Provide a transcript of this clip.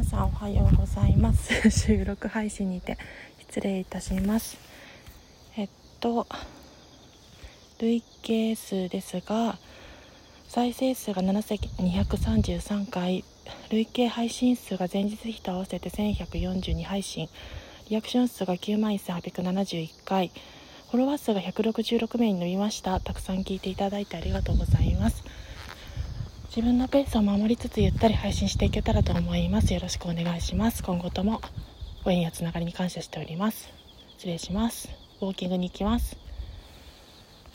皆さんおはようございます。収録配信にて失礼いたします。えっと累計数ですが再生数が7233回累計配信数が前日比と合わせて1142配信リアクション数が9万1871回フォロワー数が166名に伸びました。たくさん聞いていただいてありがとうございます。自分のペースを守りつつゆったり配信していけたらと思います。よろしくお願いします。今後ともご縁やつながりに感謝しております。失礼します。ウォーキングに行きます。